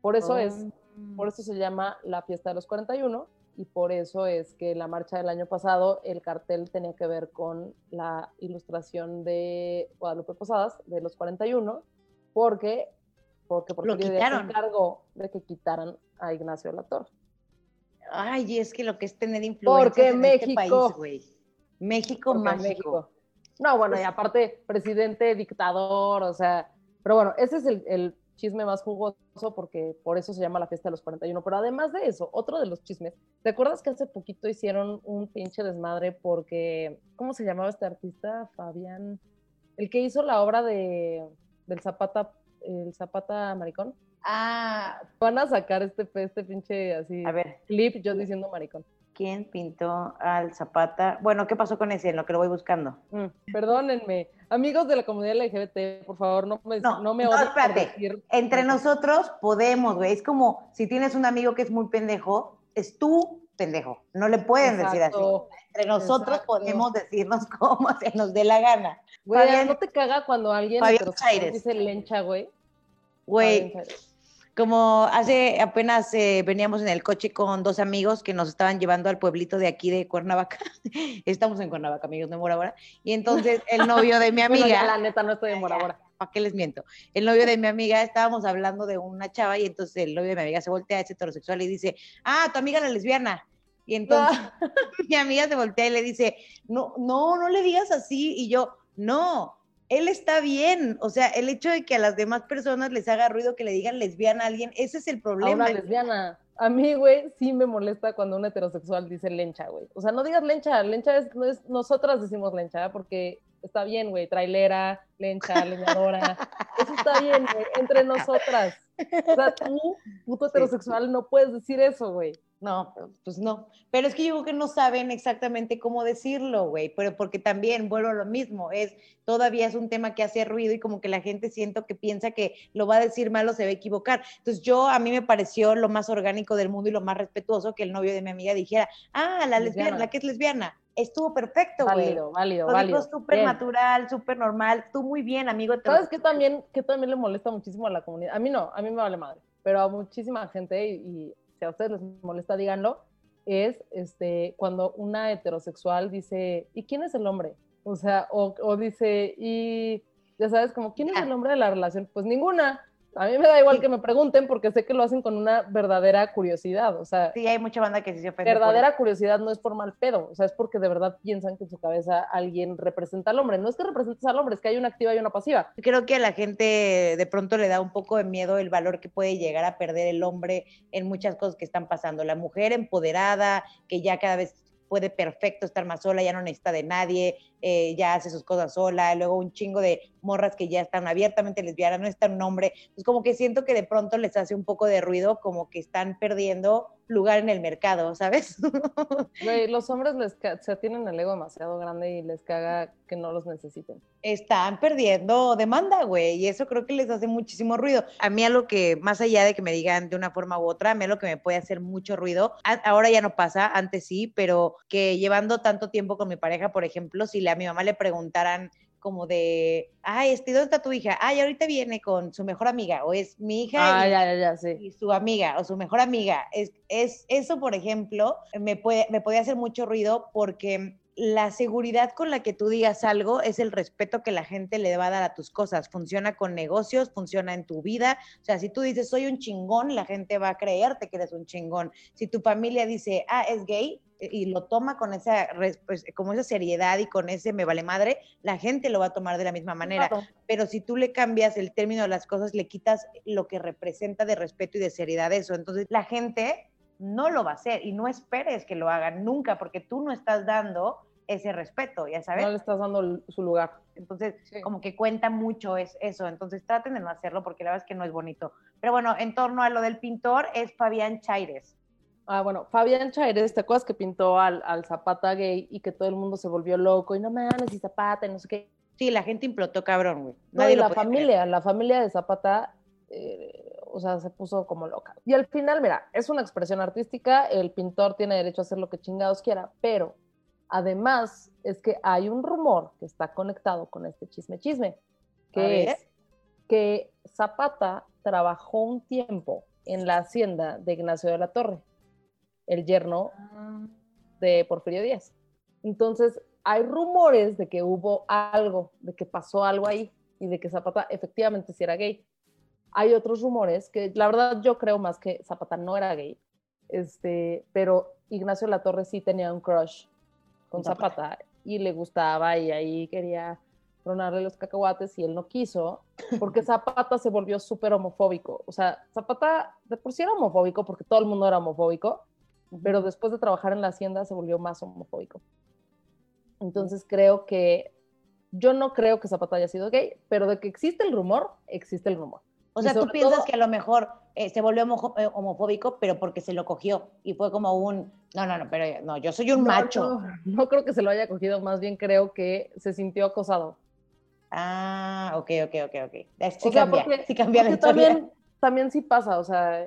Por eso es, oh. por eso se llama la fiesta de los 41 y por eso es que la marcha del año pasado el cartel tenía que ver con la ilustración de Guadalupe Posadas de los 41 porque porque porque se encargó de que quitaran a Ignacio Latorre. Ay, es que lo que es tener influencia porque en México, este país, güey. México mágico. México. No, bueno, y aparte, presidente, dictador, o sea, pero bueno, ese es el, chisme más jugoso porque por eso se llama la fiesta de los 41. Pero además de eso, otro de los chismes, ¿te acuerdas que hace poquito hicieron un pinche desmadre porque, ¿cómo se llamaba este artista? Fabián, el que hizo la obra de, del Zapata, el Zapata Maricón. Ah. Van a sacar este, este pinche así a ver. clip yo diciendo maricón. ¿Quién pintó al Zapata? Bueno, ¿qué pasó con ese? En lo que lo voy buscando. Mm, perdónenme. Amigos de la comunidad LGBT, por favor, no me, no, no me no, espérate. Entre nosotros podemos, güey. Es como si tienes un amigo que es muy pendejo, es tú pendejo. No le pueden decir así. Entre nosotros podemos decirnos como se nos dé la gana. Güey, ¿no te caga cuando alguien dice lencha, güey? Güey como hace apenas eh, veníamos en el coche con dos amigos que nos estaban llevando al pueblito de aquí de Cuernavaca. Estamos en Cuernavaca, amigos de Morabora. Y entonces el novio de mi amiga. la neta, no estoy en Morabora. ¿Para qué les miento? El novio de mi amiga, estábamos hablando de una chava y entonces el novio de mi amiga se voltea, es heterosexual y dice, ah, tu amiga la lesbiana. Y entonces mi amiga se voltea y le dice, no, no, no le digas así. Y yo, no, él está bien. O sea, el hecho de que a las demás personas les haga ruido que le digan lesbiana a alguien, ese es el problema. A una lesbiana. a mí, güey, sí me molesta cuando un heterosexual dice lencha, güey. O sea, no digas lencha, lencha es, no es nosotras decimos lencha, porque está bien, güey, trailera, lencha, leñadora. Eso está bien, güey, entre nosotras. O sea, tú, puto heterosexual, no puedes decir eso, güey. No, pues no. Pero es que yo creo que no saben exactamente cómo decirlo, güey. Pero porque también, vuelvo a lo mismo, es todavía es un tema que hace ruido y como que la gente siento que piensa que lo va a decir mal o se va a equivocar. Entonces yo, a mí me pareció lo más orgánico del mundo y lo más respetuoso que el novio de mi amiga dijera, ah, la lesbiana, la que es lesbiana. Estuvo perfecto, güey. Válido, válido, válido. súper natural, súper normal. Tú muy bien, amigo. ¿Sabes qué también, que también le molesta muchísimo a la comunidad? A mí no, a mí me vale madre. Pero a muchísima gente y a ustedes les molesta, díganlo, es este, cuando una heterosexual dice, ¿y quién es el hombre? O sea, o, o dice, y ya sabes, como, ¿quién es el hombre de la relación? Pues ninguna. A mí me da igual que me pregunten porque sé que lo hacen con una verdadera curiosidad, o sea. Sí, hay mucha banda que se ofende. Verdadera curiosidad no es por mal pedo, o sea, es porque de verdad piensan que en su cabeza alguien representa al hombre. No es que representes al hombre, es que hay una activa y una pasiva. Creo que a la gente de pronto le da un poco de miedo el valor que puede llegar a perder el hombre en muchas cosas que están pasando. La mujer empoderada, que ya cada vez puede perfecto estar más sola, ya no necesita de nadie, eh, ya hace sus cosas sola, luego un chingo de morras que ya están abiertamente lesbianas, no está un hombre, pues como que siento que de pronto les hace un poco de ruido, como que están perdiendo lugar en el mercado, ¿sabes? Güey, los hombres les se tienen el ego demasiado grande y les caga que no los necesiten. Están perdiendo demanda, güey, y eso creo que les hace muchísimo ruido. A mí lo que, más allá de que me digan de una forma u otra, a mí lo que me puede hacer mucho ruido, ahora ya no pasa, antes sí, pero que llevando tanto tiempo con mi pareja, por ejemplo, si a mi mamá le preguntaran como de, ay, este, ¿dónde está tu hija? Ay, ahorita viene con su mejor amiga, o es mi hija ah, y, ya, ya, sí. y, su amiga, o su mejor amiga. Es, es, eso, por ejemplo, me puede, me puede hacer mucho ruido porque la seguridad con la que tú digas algo es el respeto que la gente le va a dar a tus cosas. Funciona con negocios, funciona en tu vida. O sea, si tú dices soy un chingón, la gente va a creerte que eres un chingón. Si tu familia dice, ah, es gay, y lo toma con esa, pues, como esa seriedad y con ese me vale madre, la gente lo va a tomar de la misma manera. Pero si tú le cambias el término de las cosas, le quitas lo que representa de respeto y de seriedad eso. Entonces la gente no lo va a hacer y no esperes que lo hagan nunca porque tú no estás dando ese respeto, ya sabes. No le estás dando su lugar. Entonces, como que cuenta mucho es eso. Entonces, traten de no hacerlo porque la verdad es que no es bonito. Pero bueno, en torno a lo del pintor, es Fabián Chaires. Ah, bueno, Fabián Chaires, ¿te acuerdas que pintó al, Zapata gay y que todo el mundo se volvió loco y no mames y Zapata y no sé qué? Sí, la gente implotó cabrón, güey. Nadie la familia, la familia de Zapata, eh, o sea, se puso como loca. Y al final, mira, es una expresión artística, el pintor tiene derecho a hacer lo que chingados quiera, pero además es que hay un rumor que está conectado con este chisme chisme, que es que Zapata trabajó un tiempo en la hacienda de Ignacio de la Torre el yerno ah. de Porfirio Díaz. Entonces, hay rumores de que hubo algo, de que pasó algo ahí y de que Zapata efectivamente sí era gay. Hay otros rumores que la verdad yo creo más que Zapata no era gay, este, pero Ignacio La Torre sí tenía un crush con Zapata y le gustaba y ahí quería tronarle los cacahuates y él no quiso, porque Zapata se volvió súper homofóbico. O sea, Zapata de por sí era homofóbico porque todo el mundo era homofóbico, pero después de trabajar en la hacienda se volvió más homofóbico. Entonces creo que, yo no creo que Zapata haya sido gay, pero de que existe el rumor, existe el rumor. O sea, tú piensas que a lo mejor eh, se volvió eh, homofóbico, pero porque se lo cogió y fue como un, no, no, no, pero no, yo soy un macho. No, creo que se lo haya cogido, más bien creo que se sintió acosado. Ah, ok, ok, ok, ok. Sí cambia, sí cambia también, también sí pasa, o sea,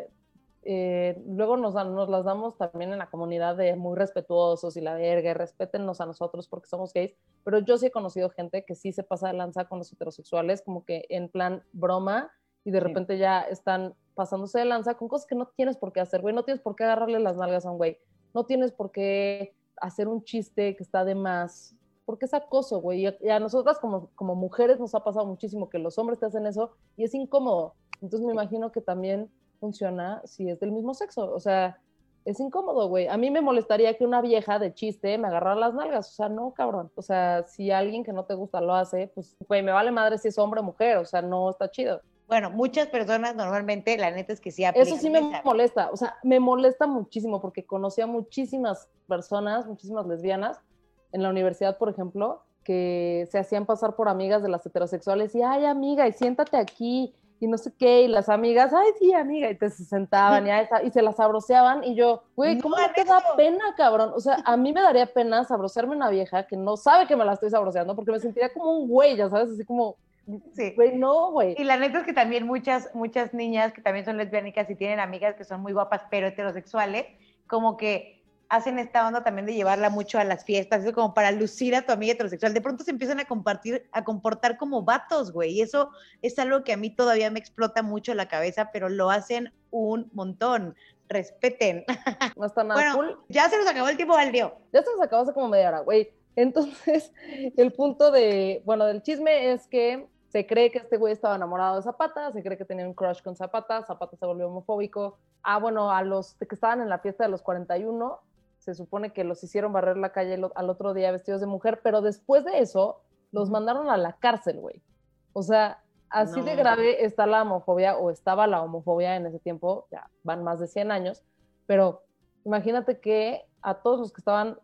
eh, luego nos, nos las damos también en la comunidad de muy respetuosos y la verga, respétennos a nosotros porque somos gays, pero yo sí he conocido gente que sí se pasa de lanza con los heterosexuales, como que en plan broma, y de repente ya están pasándose de lanza con cosas que no tienes por qué hacer, güey, no tienes por qué agarrarle las nalgas a un güey, no tienes por qué hacer un chiste que está de más, porque es acoso, güey, y a, nosotras como, como mujeres nos ha pasado muchísimo que los hombres te hacen eso y es incómodo, entonces me imagino que también funciona si es del mismo sexo. O sea, es incómodo, güey. A mí me molestaría que una vieja de chiste me agarrara las nalgas. O sea, no, cabrón. O sea, si alguien que no te gusta lo hace, pues, güey, me vale madre si es hombre o mujer. O sea, no está chido. Bueno, muchas personas normalmente, la neta es que sí Eso sí me molesta, o sea, me molesta muchísimo porque conocí a muchísimas personas, muchísimas lesbianas en la universidad, por ejemplo, que se hacían pasar por amigas de las heterosexuales y, ay, amiga, y siéntate aquí, y no sé qué, y las amigas, ay, sí, amiga, y te se sentaban y, y se las sabroseaban, y yo, güey, ¿cómo no te da pena, cabrón? O sea, a mí me daría pena sabrosearme una vieja que no sabe que me la estoy sabroseando, porque me sentiría como un güey, ya sabes, así como, Sí. Güey, no, güey. Y la neta es que también muchas, muchas niñas que también son lesbianicas y tienen amigas que son muy guapas, pero heterosexuales, como que hacen esta onda también de llevarla mucho a las fiestas, eso como para lucir a tu amiga heterosexual. De pronto se empiezan a compartir, a comportar como vatos, güey. Y eso es algo que a mí todavía me explota mucho la cabeza, pero lo hacen un montón. Respeten. No está nada bueno, Ya se nos acabó el tiempo, Valdio. Ya se nos acabó hace como media hora, güey. Entonces, el punto de, bueno, del chisme es que se cree que este güey estaba enamorado de Zapata, se cree que tenía un crush con Zapata, Zapata se volvió homofóbico. Ah, bueno, a los que estaban en la fiesta de los 41, se supone que los hicieron barrer la calle al otro día vestidos de mujer, pero después de eso los mandaron a la cárcel, güey. O sea, así de grave está la homofobia o estaba la homofobia en ese tiempo, ya van más de 100 años, pero imagínate que a todos los que estaban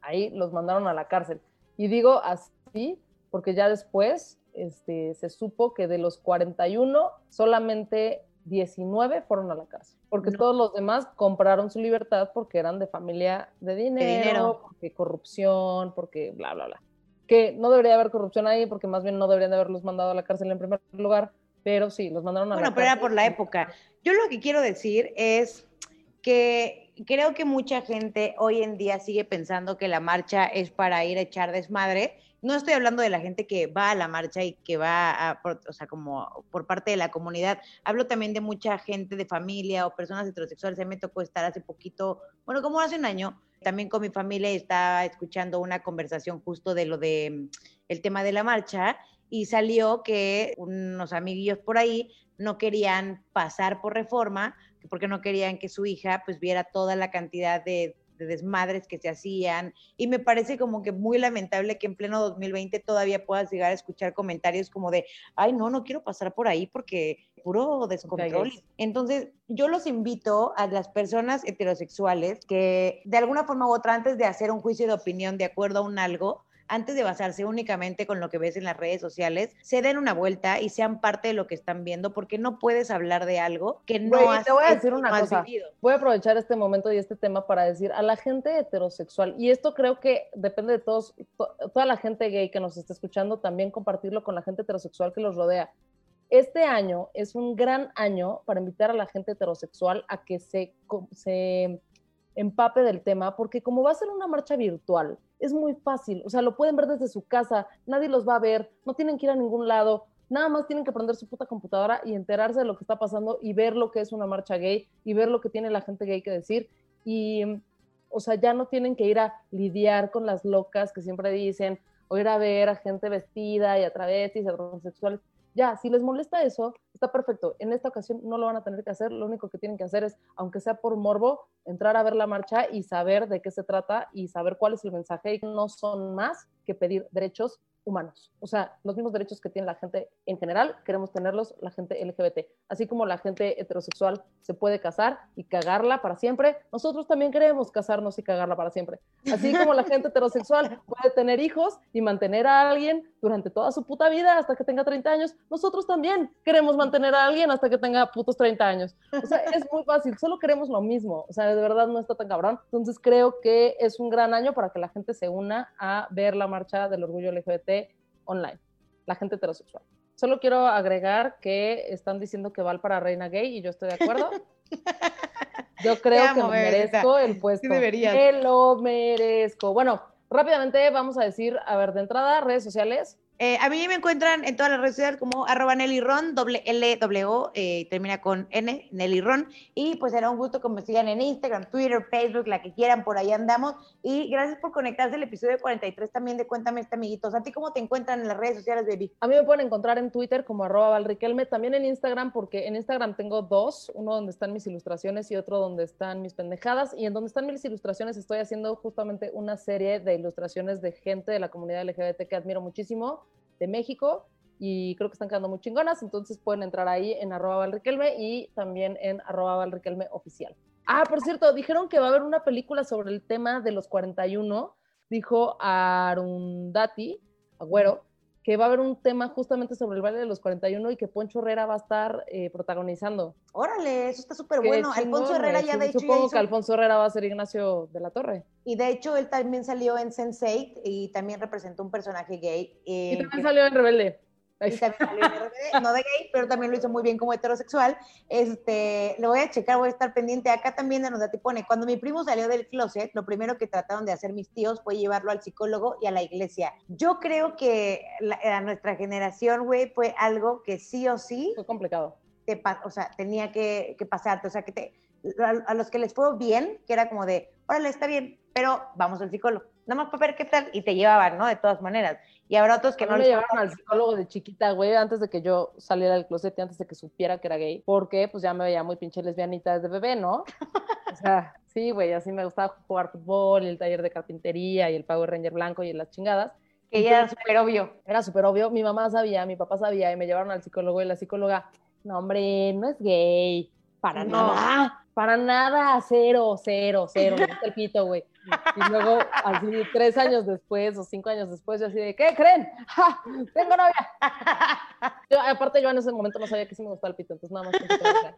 ahí los mandaron a la cárcel. Y digo así porque ya después este, se supo que de los 41, solamente 19 fueron a la cárcel, porque todos los demás compraron su libertad porque eran de familia de dinero, porque corrupción, porque bla, bla, bla. Que no debería haber corrupción ahí, porque más bien no deberían de haberlos mandado a la cárcel en primer lugar, pero sí, los mandaron a la cárcel. Bueno, pero era por la época. Yo lo que quiero decir es que creo que mucha gente hoy en día sigue pensando que la marcha es para ir a echar desmadre no estoy hablando de la gente que va a la marcha y que va, a, o sea, como por parte de la comunidad. Hablo también de mucha gente de familia o personas heterosexuales. A me tocó estar hace poquito, bueno, como hace un año, también con mi familia estaba escuchando una conversación justo de lo de el tema de la marcha y salió que unos amiguillos por ahí no querían pasar por reforma porque no querían que su hija pues viera toda la cantidad de de desmadres que se hacían y me parece como que muy lamentable que en pleno 2020 todavía puedas llegar a escuchar comentarios como de, ay, no, no quiero pasar por ahí porque puro descontrol. Entonces, yo los invito a las personas heterosexuales que de alguna forma u otra, antes de hacer un juicio de opinión de acuerdo a un algo, antes de basarse únicamente con lo que ves en las redes sociales, se den una vuelta y sean parte de lo que están viendo, porque no puedes hablar de algo que no has, te voy a decir una cosa. Voy a aprovechar este momento y este tema para decir a la gente heterosexual, y esto creo que depende de todos, toda la gente gay que nos está escuchando, también compartirlo con la gente heterosexual que los rodea. Este año es un gran año para invitar a la gente heterosexual a que se, se empape del tema, porque como va a ser una marcha virtual, es muy fácil, o sea, lo pueden ver desde su casa, nadie los va a ver, no tienen que ir a ningún lado, nada más tienen que prender su puta computadora y enterarse de lo que está pasando y ver lo que es una marcha gay y ver lo que tiene la gente gay que decir. Y, o sea, ya no tienen que ir a lidiar con las locas que siempre dicen o ir a ver a gente vestida y a travestis, a transexuales ya, si les molesta eso, está perfecto. En esta ocasión no lo van a tener que hacer. Lo único que tienen que hacer es, aunque sea por morbo, entrar a ver la marcha y saber de qué se trata y saber cuál es el mensaje. Y no son más que pedir derechos humanos. O sea, los mismos derechos que tiene la gente en general, queremos tenerlos la gente LGBT. Así como la gente heterosexual se puede casar y cagarla para siempre, nosotros también queremos casarnos y cagarla para siempre. Así como la gente heterosexual puede tener hijos y mantener a alguien durante toda su puta vida hasta que tenga 30 años, nosotros también queremos mantener a alguien hasta que tenga putos 30 años. O sea, es muy fácil, solo queremos lo mismo. O sea, de verdad no está tan cabrón. Entonces creo que es un gran año para que la gente se una a ver la marcha del orgullo LGBT online, la gente heterosexual. Solo quiero agregar que están diciendo que Val para reina gay y yo estoy de acuerdo. Yo creo que me merezco el puesto. Sí que lo merezco. Bueno, rápidamente vamos a decir, a ver, de entrada, redes sociales. Eh, a mí me encuentran en todas las redes sociales como arroba Nelly Ron, doble L, W, O, eh, termina con N, Nelly Ron. Y pues será un gusto que me sigan en Instagram, Twitter, Facebook, la que quieran, por ahí andamos. Y gracias por conectarse al episodio 43 también de Cuéntame este amiguitos. ¿A ti cómo te encuentran en las redes sociales, baby? A mí me pueden encontrar en Twitter como arroba Valriquelme, también en Instagram, porque en Instagram tengo dos, uno donde están mis ilustraciones y otro donde están mis pendejadas. Y en donde están mis ilustraciones estoy haciendo justamente una serie de ilustraciones de gente de la comunidad LGBT que admiro muchísimo de México y creo que están quedando muy chingonas, entonces pueden entrar ahí en arroba valriquelme y también en arroba valriquelme oficial. Ah, por cierto, dijeron que va a haber una película sobre el tema de los 41, dijo Arundati, Agüero, que va a haber un tema justamente sobre el baile de los 41 y que Poncho Herrera va a estar eh, protagonizando. Órale, eso está súper bueno. Alfonso Herrera ya de hecho. Supongo que Alfonso Herrera va a ser Ignacio de la Torre. Y de hecho él también salió en Sense8 y también representó un personaje gay. y también salió en Rebelde no de gay, pero también lo hizo muy bien como heterosexual. Este, lo voy a checar, voy a estar pendiente. Acá también nos da pone, cuando mi primo salió del closet, lo primero que trataron de hacer mis tíos fue llevarlo al psicólogo y a la iglesia. Yo creo que a nuestra generación, güey, fue algo que sí o sí... Fue complicado. Te, o sea, tenía que, que pasarte, o sea, que te, a, a los que les fue bien, que era como de, órale, está bien, pero vamos al psicólogo nada más para ver qué tal, y te llevaban, ¿no? De todas maneras. Y habrá otros que no me llevaron al psicólogo de chiquita, güey, antes de que yo saliera del closet antes de que supiera que era gay, porque pues ya me veía muy pinche lesbianita desde bebé, ¿no? o sea, sí, güey, así me gustaba jugar fútbol y el taller de carpintería y el Power Ranger blanco y las chingadas. Que ya era súper obvio. Era súper obvio. Mi mamá sabía, mi papá sabía y me llevaron al psicólogo y la psicóloga, no, hombre, no es gay. Para nada. Para nada, cero, cero, cero. El pito, güey. Y luego, así tres años después o cinco años después, yo así de, ¿qué creen? ¡Ja! ¡Tengo novia! Yo, aparte, yo en ese momento no sabía que sí me gustaba el pito, entonces nada más.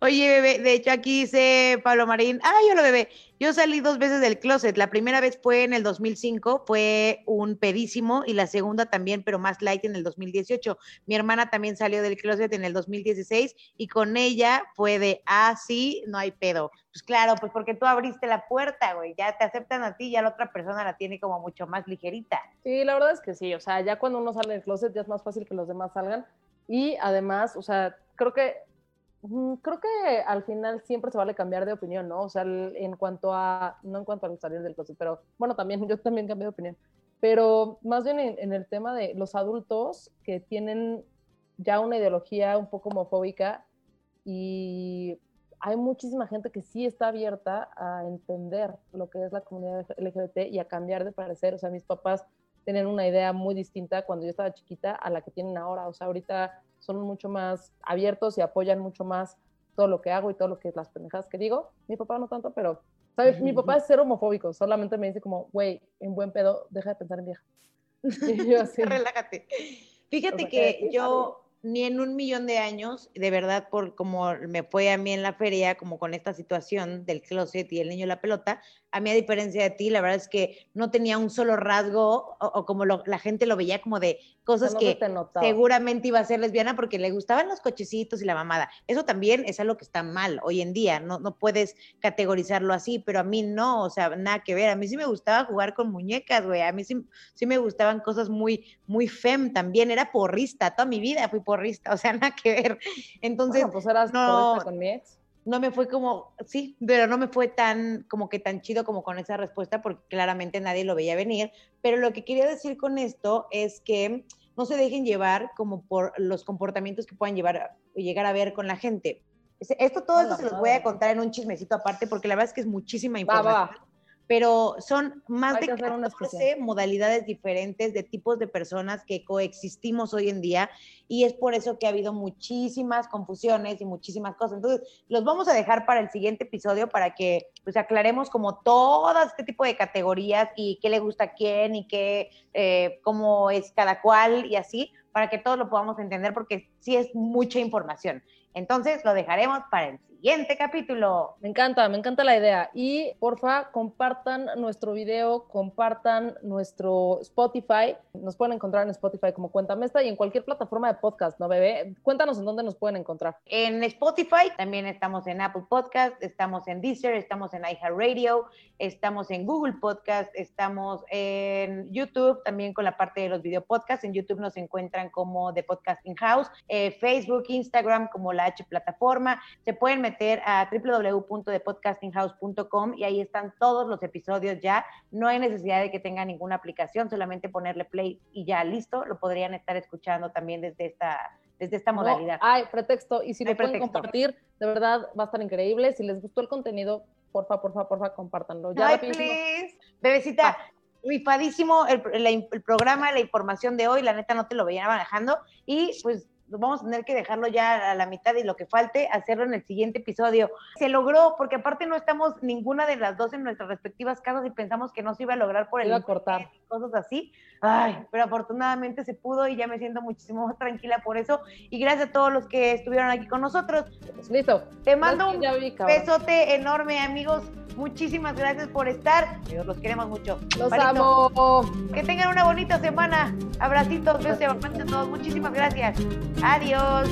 Oye, bebé, de hecho aquí dice Pablo Marín, ah, yo lo bebé, yo salí dos veces del closet, la primera vez fue en el 2005, fue un pedísimo, y la segunda también, pero más light en el 2018. Mi hermana también salió del closet en el 2016, y con ella fue de, ah, no hay pedo. Pues claro, pues porque tú abriste la puerta, güey, ya te aceptan a ti, ya la otra persona la tiene como mucho más ligerita. Sí, la verdad es que sí, o sea, ya cuando uno sale del closet ya es más fácil que los demás salgan. Y además, o sea, creo que mm, creo que al final siempre se vale cambiar de opinión, ¿no? O sea, en cuanto a, no en cuanto a salir del closet, pero bueno, también yo también cambié de opinión, pero más bien en, en, el tema de los adultos que tienen ya una ideología un poco homofóbica y hay muchísima gente que sí está abierta a entender lo que es la comunidad LGBT y a cambiar de parecer. O sea, mis papás tienen una idea muy distinta cuando yo estaba chiquita a la que tienen ahora. O sea, ahorita son mucho más abiertos y apoyan mucho más todo lo que hago y todo lo que las pendejadas que digo. Mi papá no tanto, pero, ¿sabes? Mi papá es ser homofóbico, solamente me dice como, güey, en buen pedo, deja de pensar en vieja. Y yo así. Relájate. Fíjate que yo, ni en un millón de años, de verdad, por como me fue a mí en la feria, como con esta situación del closet y el niño y la pelota, a mí a diferencia de ti, la verdad es que no tenía un solo rasgo o, como la gente lo veía como de cosas que seguramente iba a ser lesbiana porque le gustaban los cochecitos y la mamada. Eso también es algo que está mal hoy en día, no, no puedes categorizarlo así, pero a mí no, o sea, nada que ver. A mí sí me gustaba jugar con muñecas, güey, a mí sí, sí me gustaban cosas muy, muy fem también, era porrista, toda mi vida fui porrista, o sea, nada que ver. Entonces, pues eras no, con mi ex no me fue como, sí, pero no me fue tan, como que tan chido como con esa respuesta, porque claramente nadie lo veía venir. Pero lo que quería decir con esto es que no se dejen llevar como por los comportamientos que puedan llevar llegar a ver con la gente. Esto, todo esto se los voy a contar en un chismecito aparte, porque la verdad es que es muchísima información pero son más de 14 modalidades diferentes de tipos de personas que coexistimos hoy en día y es por eso que ha habido muchísimas confusiones y muchísimas cosas. Entonces, los vamos a dejar para el siguiente episodio para que pues aclaremos como todo este tipo de categorías y qué le gusta a quién y qué, eh, cómo es cada cual y así, para que todos lo podamos entender porque sí es mucha información. Entonces, lo dejaremos para el siguiente capítulo. Me encanta, me encanta la idea. Y porfa, compartan nuestro video, compartan nuestro Spotify. Nos pueden encontrar en Spotify como Cuéntame esta y en cualquier plataforma de podcast, ¿no, bebé? Cuéntanos en dónde nos pueden encontrar. En Spotify, también estamos en Apple Podcast, estamos en Deezer, estamos en iHeartRadio, estamos en Google Podcast, estamos en YouTube, también con la parte de los video podcasts. En YouTube nos encuentran como The Podcasting House, eh, Facebook, Instagram como la H plataforma. Se pueden meter a www.thepodcastinghouse.com y ahí están todos los episodios ya. No hay necesidad de que tengan ninguna aplicación, solamente ponerle play y ya listo. Lo podrían estar escuchando también desde esta desde esta modalidad. hay pretexto y si lo pueden compartir, de verdad va a estar increíble. Si les gustó el contenido, porfa, porfa, porfa, compártanlo. Ya Ay, please. Bebecita, rifadísimo el, el, programa, la información de hoy, la neta no te lo veía manejando y pues vamos a tener que dejarlo ya a la mitad y lo que falte, hacerlo en el siguiente episodio. Se logró, porque aparte no estamos ninguna de las dos en nuestras respectivas casas y pensamos que no se iba a lograr por el iba a cortar. cosas así. Ay, pero afortunadamente se pudo y ya me siento muchísimo más tranquila por eso. Y gracias a todos los que estuvieron aquí con nosotros. Listo. Te mando un besote enorme, amigos. Muchísimas gracias por estar. Los queremos mucho. Los amo. Que tengan una bonita semana. Abracitos, besos y a todos. Muchísimas gracias. Adiós.